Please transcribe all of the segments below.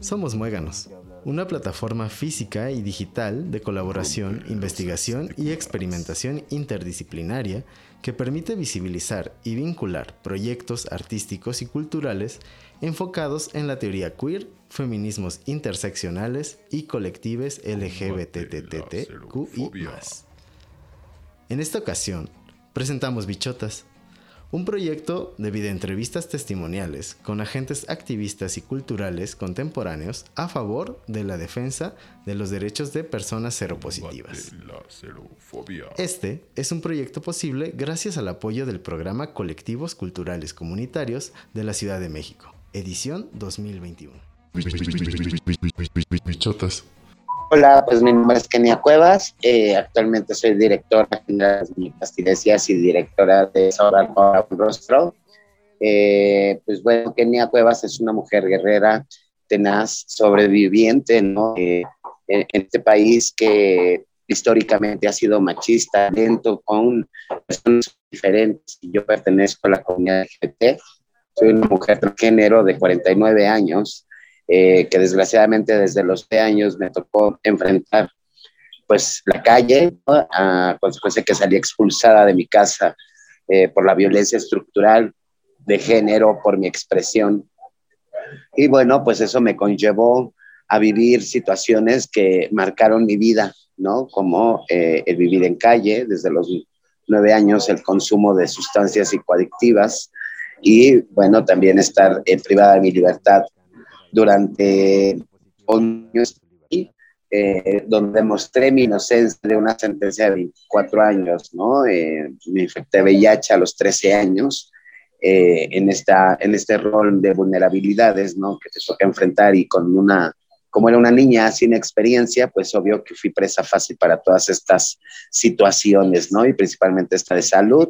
Somos Muéganos, una plataforma física y digital de colaboración, investigación y experimentación interdisciplinaria que permite visibilizar y vincular proyectos artísticos y culturales enfocados en la teoría queer, feminismos interseccionales y colectives LGBTTTQI+. En esta ocasión, presentamos Bichotas, un proyecto de videoentrevistas testimoniales con agentes activistas y culturales contemporáneos a favor de la defensa de los derechos de personas seropositivas. Este es un proyecto posible gracias al apoyo del programa Colectivos Culturales Comunitarios de la Ciudad de México, edición 2021. Bichotas. Hola, pues mi nombre es Kenia Cuevas. Eh, actualmente soy directora de las Castilesias y directora de Saurar un Rostro. Eh, pues bueno, Kenia Cuevas es una mujer guerrera, tenaz, sobreviviente, ¿no? Eh, en, este país que históricamente ha sido machista, lento, con personas diferentes. Yo pertenezco a la comunidad LGBT. Soy una mujer transgénero de 49 años eh, que desgraciadamente desde los 10 años me tocó enfrentar pues la calle, a consecuencia que salí expulsada de mi casa eh, por la violencia estructural de género, por mi expresión. Y bueno, pues eso me conllevó a vivir situaciones que marcaron mi vida, ¿no? Como eh, el vivir en calle, desde los nueve años el consumo de sustancias psicoadictivas y bueno, también estar privada de mi libertad durante años, eh, donde mostré mi inocencia de una sentencia de 24 años, ¿no? Eh, me infecté VIH a los 13 años. Eh, en, esta, en este rol de vulnerabilidades, ¿no? Que te toca enfrentar y con una, como era una niña sin experiencia, pues obvio que fui presa fácil para todas estas situaciones, ¿no? Y principalmente esta de salud,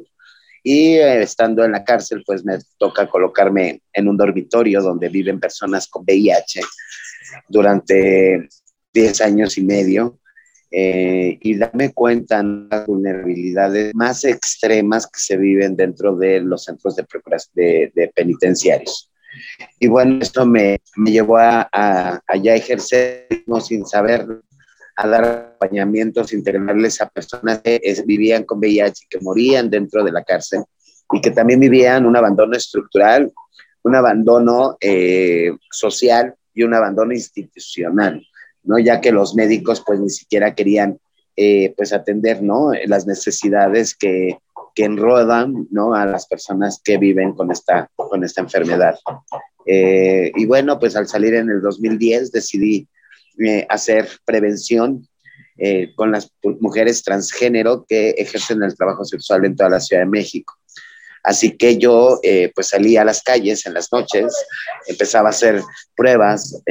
y eh, estando en la cárcel, pues me toca colocarme en un dormitorio donde viven personas con VIH durante 10 años y medio eh, y darme cuenta de las vulnerabilidades más extremas que se viven dentro de los centros de, de, penitenciarios. Y bueno, esto me, me llevó a, a, a, ya ejercer sin saber a dar acompañamientos integrales a personas que vivían con VIH que morían dentro de la cárcel y que también vivían un abandono estructural, un abandono eh, social y un abandono institucional, ¿no? Ya que los médicos pues ni siquiera querían eh, pues atender, ¿no? Las necesidades que, que enrodan, ¿no? A las personas que viven con esta, con esta enfermedad. Eh, y bueno, pues al salir en el 2010 decidí eh, hacer prevención eh, con las mujeres transgénero que ejercen el trabajo sexual en toda la Ciudad de México. Así que yo eh, pues salía a las calles en las noches, empezaba a hacer pruebas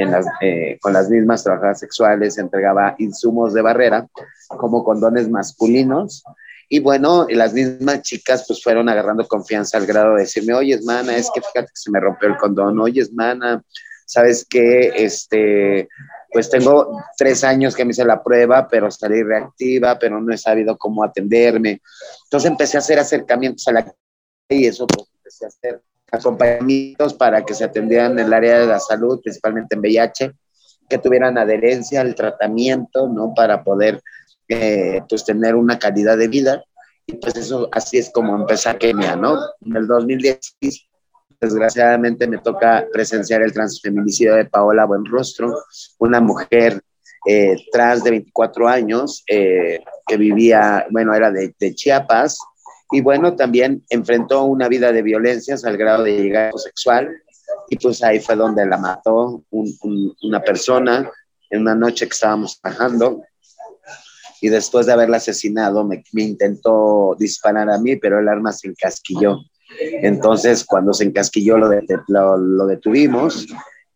con las mismas trabajadoras sexuales, entregaba insumos de barrera como condones masculinos y bueno, las mismas chicas pues fueron agarrando confianza al grado de decirme, oye, mana, es que fíjate que se me rompió el condón, oye, mana, sabes que este, pues tengo tres años que me hice la prueba, pero salí reactiva, pero no he sabido cómo atenderme. Entonces empecé a hacer acercamientos a la y eso pues empecé a hacer acompañamientos para que se atendieran en el área de la salud, principalmente en VIH, que tuvieran adherencia al tratamiento, ¿no? Para poder, eh, pues, tener una calidad de vida. Y pues eso, así es como empezó Kenia, ¿no? En el 2016 desgraciadamente me toca presenciar el transfeminicidio de Paola Buenrostro, una mujer eh, trans de 24 años eh, que vivía, bueno, era de, Chiapas y bueno, también enfrentó una vida de violencias al grado de llegar sexual y pues ahí fue donde la mató una persona en una noche que estábamos trabajando y después de haberla asesinado me, me intentó disparar a mí, pero el arma se encasquilló entonces, cuando se encasquilló, lo, lo, detuvimos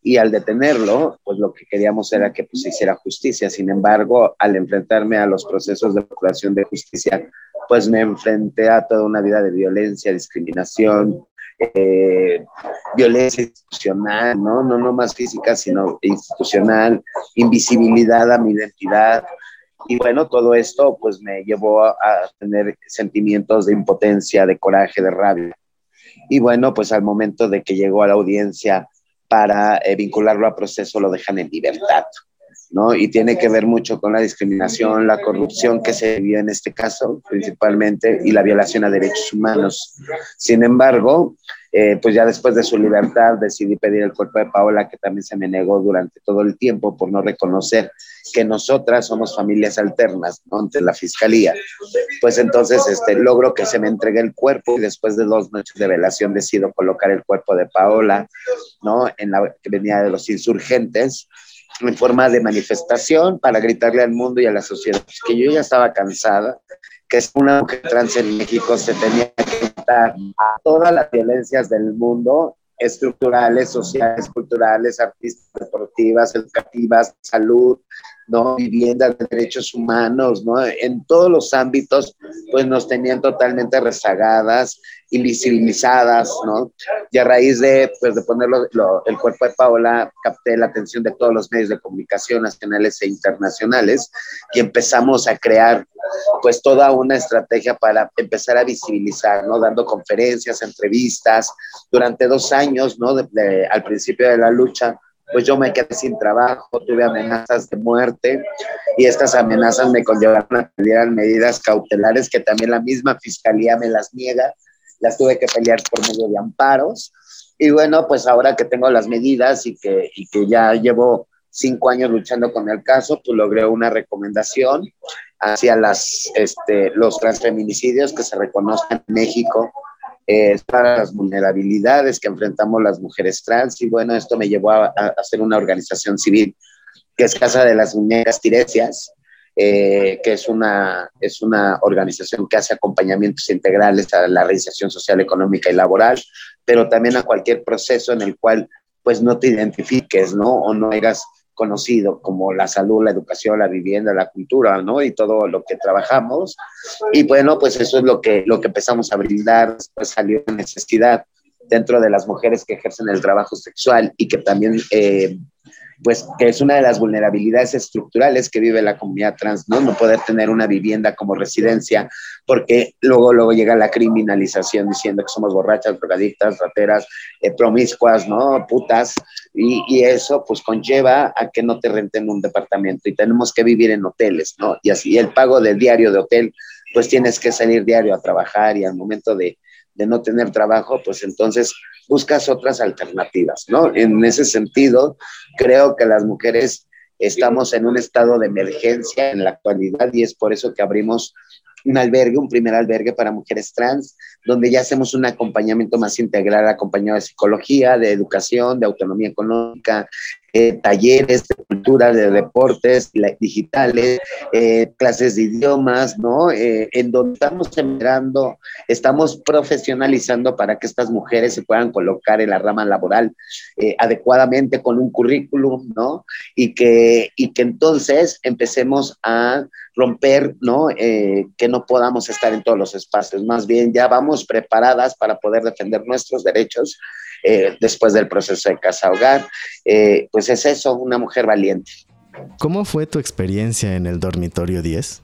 y al detenerlo, pues lo que queríamos era que pues, se hiciera justicia. Sin embargo, al enfrentarme a los procesos de procuración de justicia, pues me enfrenté a toda una vida de violencia, discriminación, eh, violencia institucional, ¿no? ¿no? No más física, sino institucional, invisibilidad a mi identidad. Y bueno, todo esto pues me llevó a tener sentimientos de impotencia, de coraje, de rabia. Y bueno, pues al momento de que llegó a la audiencia para eh, vincularlo a proceso lo dejan en libertad. ¿no? Y tiene que ver mucho con la discriminación, la corrupción que se vivió en este caso, principalmente, y la violación a derechos humanos. Sin embargo, eh, pues ya después de su libertad decidí pedir el cuerpo de Paola, que también se me negó durante todo el tiempo por no reconocer que nosotras somos familias alternas ¿no? ante la fiscalía. Pues entonces este, logro que se me entregue el cuerpo y después de dos noches de velación decido colocar el cuerpo de Paola, ¿no? En la que venía de los insurgentes en forma de manifestación para gritarle al mundo y a la sociedad pues, que yo ya estaba cansada, que es una mujer trans en México se tenía que a todas las violencias del mundo estructurales, sociales, culturales, artísticas, deportivas, educativas, salud, ¿no? Vivienda de derechos humanos, ¿no? En todos los ámbitos, pues nos tenían totalmente rezagadas, invisibilizadas, ¿no? Y a raíz de, pues, de ponerlo el cuerpo de Paola, capté la atención de todos los medios de comunicación nacionales e internacionales y empezamos a crear, pues, toda una estrategia para empezar a visibilizar, ¿no? Dando conferencias, entrevistas, durante dos años, ¿no? al principio de la lucha, pues yo me quedé sin trabajo, tuve amenazas de muerte y estas amenazas me conllevaron a pedir medidas cautelares que también la misma fiscalía me las niega, las tuve que pelear por medio de amparos y bueno, pues ahora que tengo las medidas y que, y que ya llevo cinco años luchando con el caso, pues logré una recomendación hacia las, este, los transfeminicidios que se reconozcan en México eh, para las vulnerabilidades que enfrentamos las mujeres trans y bueno, esto me llevó a, hacer una organización civil que es Casa de las Muñecas Tiresias, eh, que es una, es una organización que hace acompañamientos integrales a la realización social, económica y laboral, pero también a cualquier proceso en el cual pues no te identifiques, ¿no? O no hagas conocido como la salud, la educación, la vivienda, la cultura, ¿no? Y todo lo que trabajamos. Y bueno, pues eso es lo que, lo que empezamos a brindar, después salió la necesidad dentro de las mujeres que ejercen el trabajo sexual y que también eh, pues que es una de las vulnerabilidades estructurales que vive la comunidad trans, ¿no? No poder tener una vivienda como residencia, porque luego, luego llega la criminalización diciendo que somos borrachas, drogadictas, rateras, eh, promiscuas, ¿no? Putas, y, y, eso pues conlleva a que no te renten un departamento y tenemos que vivir en hoteles, ¿no? Y así el pago del diario de hotel, pues tienes que salir diario a trabajar y al momento de, de no tener trabajo, pues entonces buscas otras alternativas, ¿no? En ese sentido, creo que las mujeres estamos en un estado de emergencia en la actualidad y es por eso que abrimos un albergue, un primer albergue para mujeres trans, donde ya hacemos un acompañamiento más integral, acompañado de psicología, de educación, de autonomía económica, eh, talleres de cultura, de deportes digitales, eh, clases de idiomas, ¿no? Eh, en donde estamos sembrando, estamos profesionalizando para que estas mujeres se puedan colocar en la rama laboral adecuadamente con un currículum, ¿no? Y que, y que entonces empecemos a romper, ¿no? que no podamos estar en todos los espacios, más bien ya vamos preparadas para poder defender nuestros derechos eh, después del proceso de casa-hogar. Eh, pues es eso, una mujer valiente. ¿Cómo fue tu experiencia en el dormitorio 10?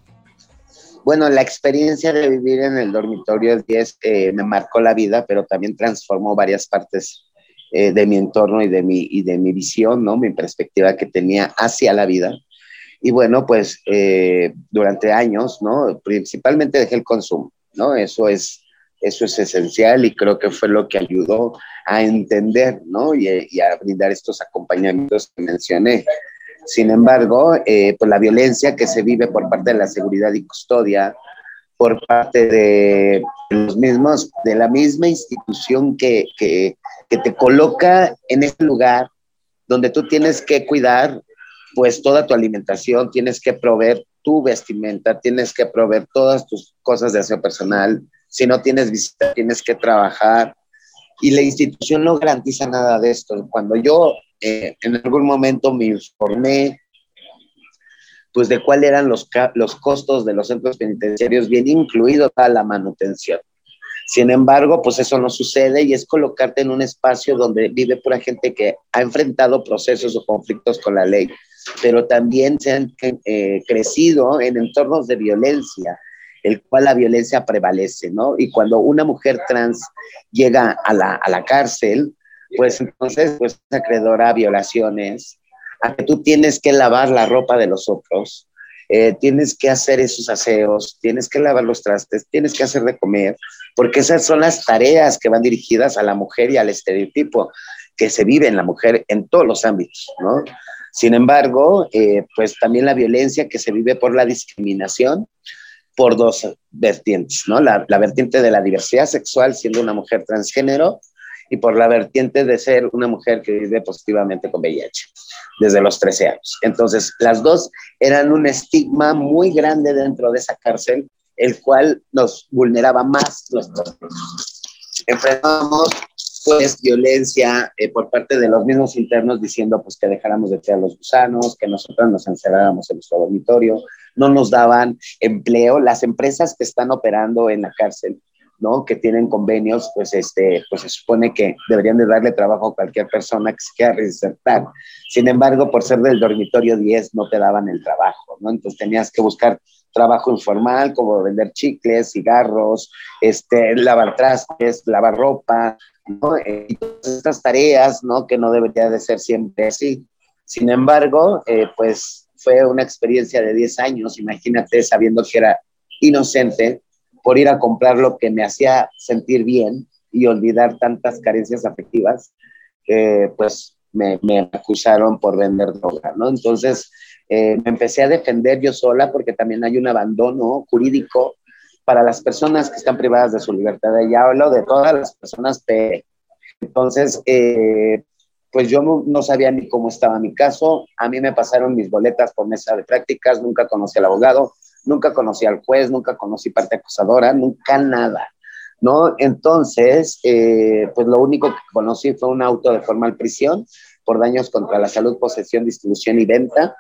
Bueno, la experiencia de vivir en el dormitorio 10 eh, me marcó la vida, pero también transformó varias partes de mi entorno y de mi, y de mi visión, ¿no? Mi perspectiva que tenía hacia la vida. Y bueno, pues durante años, ¿no? Principalmente dejé el consumo, ¿no? Eso es, eso es esencial y creo que fue lo que ayudó a entender, ¿no? Y, a brindar estos acompañamientos que mencioné. Sin embargo, eh, pues la violencia que se vive por parte de la seguridad y custodia, por parte de los mismos, de la misma institución que, que, que te coloca en ese lugar donde tú tienes que cuidar pues toda tu alimentación, tienes que proveer tu vestimenta, tienes que proveer todas tus cosas de aseo personal. Si no tienes visita, tienes que trabajar, y la institución no garantiza nada de esto. Cuando yo eh, en algún momento me informé, pues de cuáles eran los, los costos de los centros penitenciarios, bien incluido toda la manutención. Sin embargo, pues eso no sucede y es colocarte en un espacio donde vive pura gente que ha enfrentado procesos o conflictos con la ley, pero también se han eh, crecido en entornos de violencia, el cual la violencia prevalece, ¿no? Y cuando una mujer trans llega a la, a la cárcel, pues entonces pues acreedora a violaciones, a que tú tienes que lavar la ropa de los otros, eh, tienes que hacer esos aseos, tienes que lavar los trastes, tienes que hacer de comer, porque esas son las tareas que van dirigidas a la mujer y al estereotipo que se vive en la mujer en todos los ámbitos, ¿no? Sin embargo, eh, pues también la violencia que se vive por la discriminación por dos vertientes, ¿no? La, la, vertiente de la diversidad sexual siendo una mujer transgénero y por la vertiente de ser una mujer que vive positivamente con VIH desde los 13 años. Entonces, las dos eran un estigma muy grande dentro de esa cárcel, el cual nos vulneraba más los derechos. Enfrentamos pues violencia eh, por parte de los mismos internos diciendo pues que dejáramos de tirar los gusanos, que nosotros nos encerráramos en nuestro dormitorio, no nos daban empleo. Las empresas que están operando en la cárcel, ¿no? Que tienen convenios, pues este, pues se supone que deberían de darle trabajo a cualquier persona que se quiera reinsertar. Sin embargo, por ser del dormitorio 10 no te daban el trabajo, ¿no? Entonces tenías que buscar trabajo informal como vender chicles, cigarros, este, lavar trastes, lavar ropa, ¿no? Y todas estas tareas, ¿no? Que no debería de ser siempre así. Sin embargo, eh, pues fue una experiencia de 10 años, imagínate sabiendo que era inocente por ir a comprar lo que me hacía sentir bien y olvidar tantas carencias afectivas, pues me, acusaron por vender droga, ¿no? Entonces eh, me empecé a defender yo sola porque también hay un abandono jurídico para las personas que están privadas de su libertad. Ya hablo de todas las personas P. Entonces, eh, pues yo no, sabía ni cómo estaba mi caso. A mí me pasaron mis boletas por mesa de prácticas, nunca conocí al abogado, nunca conocí al juez, nunca conocí parte acusadora, nunca nada. ¿No? Entonces, eh, pues lo único que conocí fue un auto de formal prisión por daños contra la salud, posesión, distribución y venta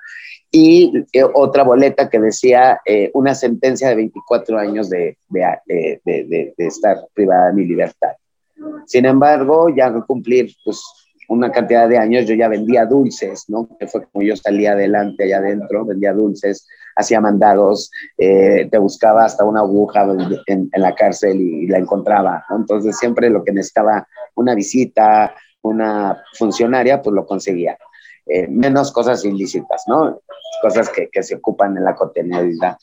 y eh, otra boleta que decía eh, una sentencia de 24 años de, de, de, estar privada de mi libertad. Sin embargo, ya cumplir pues, una cantidad de años, yo ya vendía dulces, ¿no? Que fue como yo salía adelante allá adentro, vendía dulces, hacía mandados, eh, te buscaba hasta una aguja en, la cárcel y, la encontraba, ¿no? Entonces siempre lo que necesitaba, una visita, una funcionaria, pues lo conseguía. Eh, menos cosas ilícitas, ¿no? Cosas que, que se ocupan en la cotidianidad.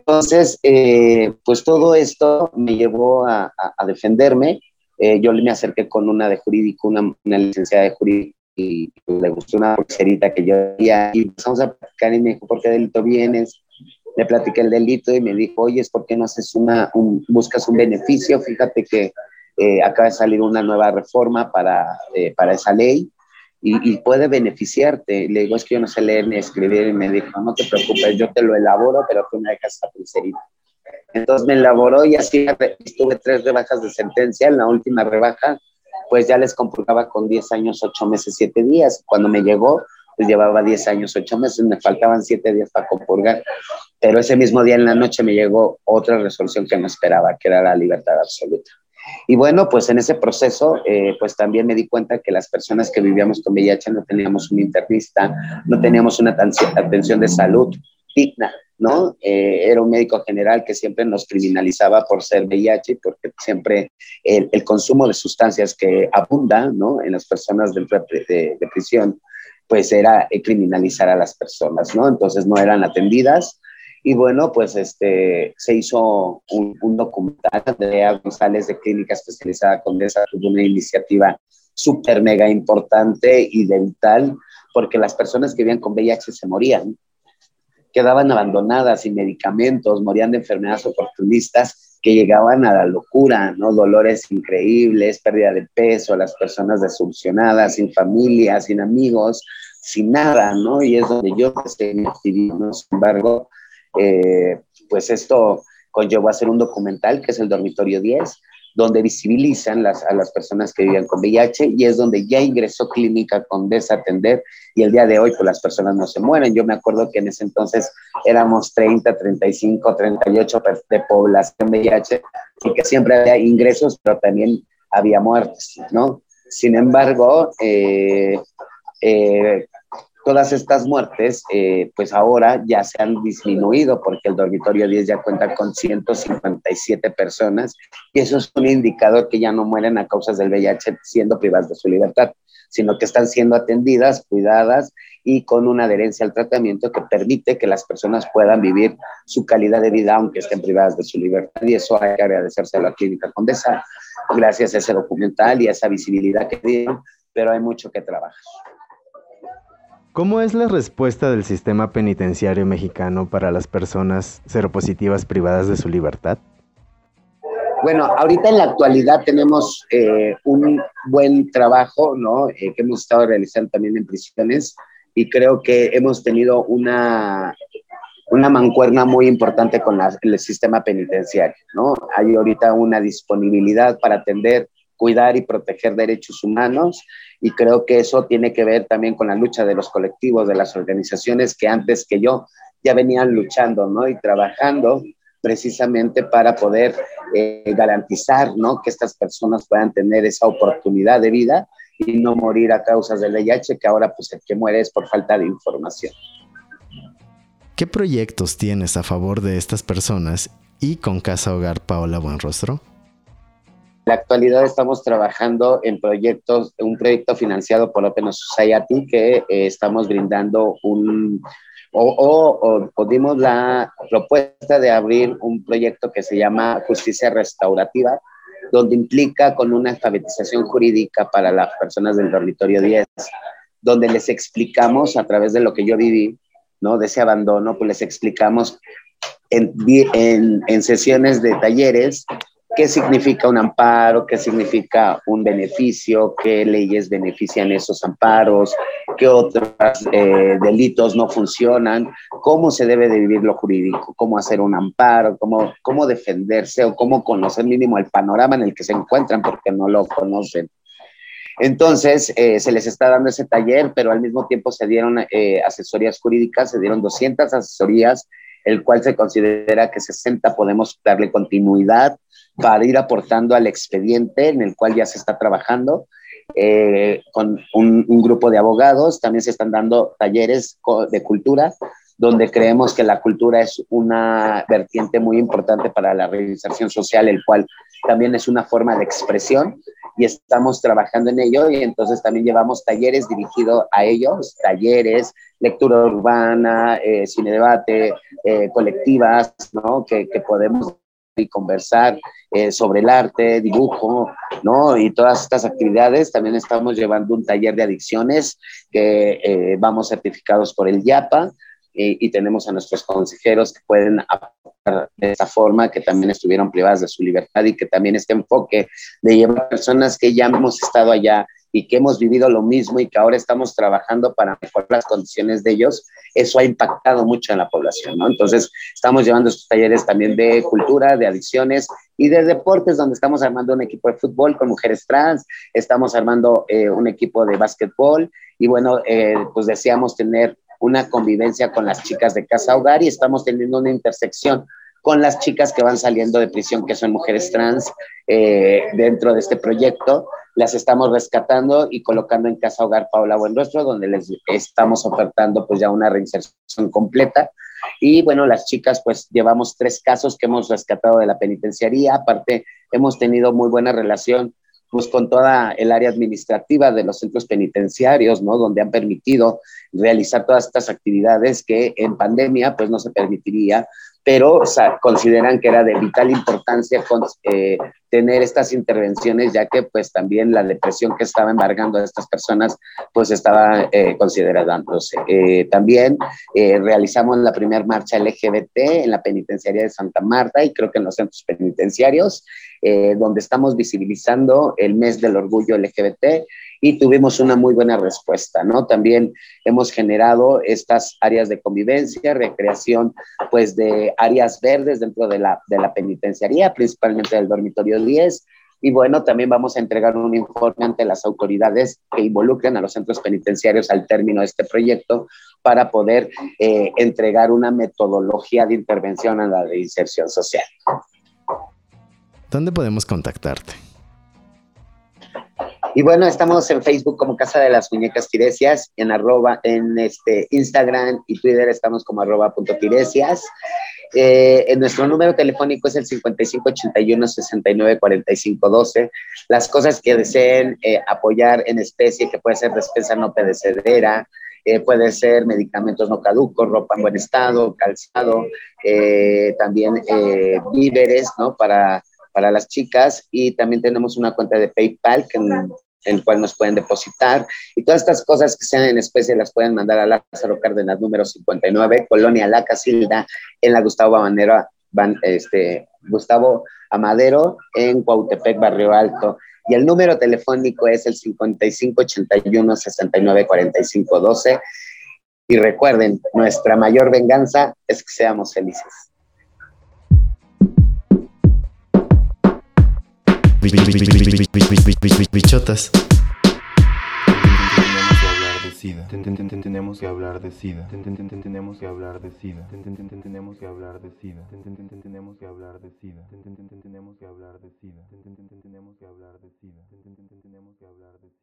Entonces, eh, pues todo esto me llevó a, defenderme. Eh, yo me acerqué con una de jurídico, una, una, licenciada de jurídico, y le gustó una pulserita que yo había, y empezamos a platicar y me dijo, ¿por qué delito vienes? Le platiqué el delito y me dijo, oye, ¿por qué no haces una, un, buscas un beneficio? Fíjate que acaba de salir una nueva reforma para, para esa ley y, puede beneficiarte. Le digo, es que yo no sé leer ni escribir, y me dijo, no te preocupes, yo te lo elaboro, pero tú me dejas esta pulserita. Entonces me elaboró y así estuve tres rebajas de sentencia. En la última rebaja, pues ya les computaba con 10 años, 8 meses, 7 días. Cuando me llegó, pues llevaba 10 años, 8 meses, me faltaban 7 días para compurgar. Pero ese mismo día en la noche me llegó otra resolución que no esperaba, que era la libertad absoluta. Y bueno, pues en ese proceso, eh, pues también me di cuenta que las personas que vivíamos con VIH no teníamos un internista, no teníamos una atención de salud digna, ¿no? Eh, era un médico general que siempre nos criminalizaba por ser VIH, porque siempre el, el consumo de sustancias que abunda, ¿no? En las personas de, de, de prisión, pues era criminalizar a las personas, ¿no? Entonces no eran atendidas, y bueno, pues este, se hizo un, un documental, Andrea González de Clínica Especializada Condesa tuvo una iniciativa súper mega importante y dental, porque las personas que vivían con VIH se morían, quedaban abandonadas sin medicamentos, morían de enfermedades oportunistas que llegaban a la locura, ¿no? Dolores increíbles, pérdida de peso, las personas desuncionadas, sin familia, sin amigos, sin nada, ¿no? Y es donde yo mi activismo. Sin embargo, eh, pues esto conllevó a hacer un documental que es el Dormitorio 10, donde visibilizan las, a las personas que vivían con VIH y es donde ya ingresó Clínica con desatender y el día de hoy pues las personas no se mueren. Yo me acuerdo que en ese entonces éramos 30, 35, 38 de población VIH y que siempre había ingresos, pero también había muertes, ¿no? Sin embargo, eh, eh, todas estas muertes, eh, pues ahora ya se han disminuido porque el dormitorio 10 ya cuenta con 157 personas y eso es un indicador que ya no mueren a causas del VIH siendo privadas de su libertad, sino que están siendo atendidas, cuidadas y con una adherencia al tratamiento que permite que las personas puedan vivir su calidad de vida aunque estén privadas de su libertad y eso hay que agradecerse a la Clínica Condesa gracias a ese documental y a esa visibilidad que dieron, pero hay mucho que trabajar. ¿Cómo es la respuesta del sistema penitenciario mexicano para las personas seropositivas privadas de su libertad? Bueno, ahorita en la actualidad tenemos eh, un buen trabajo, ¿no? Eh, que hemos estado realizando también en prisiones y creo que hemos tenido una, una mancuerna muy importante con el sistema penitenciario, ¿no? Hay ahorita una disponibilidad para atender cuidar y proteger derechos humanos y creo que eso tiene que ver también con la lucha de los colectivos, de las organizaciones que antes que yo ya venían luchando ¿no? y trabajando precisamente para poder eh, garantizar ¿no? que estas personas puedan tener esa oportunidad de vida y no morir a causas del VIH, que ahora pues el que muere es por falta de información. ¿Qué proyectos tienes a favor de estas personas y con Casa Hogar Paola Buenrostro? La actualidad estamos trabajando en proyectos, un proyecto financiado por Open Society que eh, estamos brindando un, o, o, dimos la propuesta de abrir un proyecto que se llama Justicia Restaurativa, donde implica con una alfabetización jurídica para las personas del dormitorio 10, donde les explicamos a través de lo que yo viví, ¿no? De ese abandono, pues les explicamos en, en, en sesiones de talleres qué significa un amparo, qué significa un beneficio, qué leyes benefician esos amparos, qué otros eh, delitos no funcionan, cómo se debe de vivir lo jurídico, cómo hacer un amparo, cómo, cómo defenderse o cómo conocer mínimo el panorama en el que se encuentran porque no lo conocen. Entonces, eh, se les está dando ese taller, pero al mismo tiempo se dieron eh, asesorías jurídicas, se dieron 200 asesorías, el cual se considera que 60 podemos darle continuidad para ir aportando al expediente en el cual ya se está trabajando. Eh, con un, grupo de abogados, también se están dando talleres de cultura, donde creemos que la cultura es una vertiente muy importante para la reinserción social, el cual también es una forma de expresión y estamos trabajando en ello y entonces también llevamos talleres dirigidos a ellos, talleres, lectura urbana, eh, cine debate, eh, colectivas, ¿no? Que, que podemos y conversar eh, sobre el arte, dibujo, ¿no? Y todas estas actividades. También estamos llevando un taller de adicciones que eh, vamos certificados por el YAPA y, tenemos a nuestros consejeros que pueden aportar de esa forma, que también estuvieron privadas de su libertad y que también este enfoque de llevar personas que ya hemos estado allá y que hemos vivido lo mismo y que ahora estamos trabajando para mejorar las condiciones de ellos, eso ha impactado mucho en la población, ¿no? Entonces, estamos llevando estos talleres también de cultura, de adicciones y de deportes, donde estamos armando un equipo de fútbol con mujeres trans, estamos armando eh, un equipo de básquetbol y bueno, eh, pues deseamos tener una convivencia con las chicas de casa hogar y estamos teniendo una intersección con las chicas que van saliendo de prisión, que son mujeres trans, eh, dentro de este proyecto. Las estamos rescatando y colocando en Casa Hogar Paula Buenrostro, donde les estamos ofertando pues ya una reinserción completa. Y bueno, las chicas pues llevamos tres casos que hemos rescatado de la penitenciaría. Aparte, hemos tenido muy buena relación pues con toda el área administrativa de los centros penitenciarios, ¿no? Donde han permitido realizar todas estas actividades que en pandemia pues no se permitiría pero consideran que era de vital importancia eh, tener estas intervenciones, ya que pues también la depresión que estaba embargando a estas personas pues estaba eh, considerándose. Eh, también eh, realizamos la primera marcha LGBT en la penitenciaría de Santa Marta y creo que en los centros penitenciarios, donde estamos visibilizando el mes del orgullo LGBT y tuvimos una muy buena respuesta, ¿no? También hemos generado estas áreas de convivencia, recreación, pues de áreas verdes dentro de la, de la penitenciaría, principalmente del dormitorio 10. Y bueno, también vamos a entregar un informe ante las autoridades que involucren a los centros penitenciarios al término de este proyecto para poder eh, entregar una metodología de intervención a la reinserción social. ¿Dónde podemos contactarte? Y bueno, estamos en Facebook como Casa de las Muñecas Tiresias, en arroba, en este Instagram y Twitter estamos como arroba punto tiresias. Eh, en nuestro número telefónico es el 5581-694512. Las cosas que deseen eh, apoyar en especie, que puede ser despensa no pedecedera, eh, puede ser medicamentos no caducos, ropa en buen estado, calzado, también víveres, ¿no? Para para las chicas y también tenemos una cuenta de PayPal en, el cual nos pueden depositar y todas estas cosas que sean en especie las pueden mandar a Lázaro Cárdenas número 59, Colonia La Casilda, en la Gustavo van, este, Gustavo Amadero, en Cuautepec, Barrio Alto. Y el número telefónico es el 5581 694512 Y recuerden, nuestra mayor venganza es que seamos felices. SIDA. Tenemos que hablar de SIDA. Tenemos que hablar de SIDA. Tenemos que hablar de SIDA. Tenemos que hablar de SIDA. Tenemos que hablar de SIDA. Tenemos que hablar de SIDA. Tenemos que hablar de SIDA.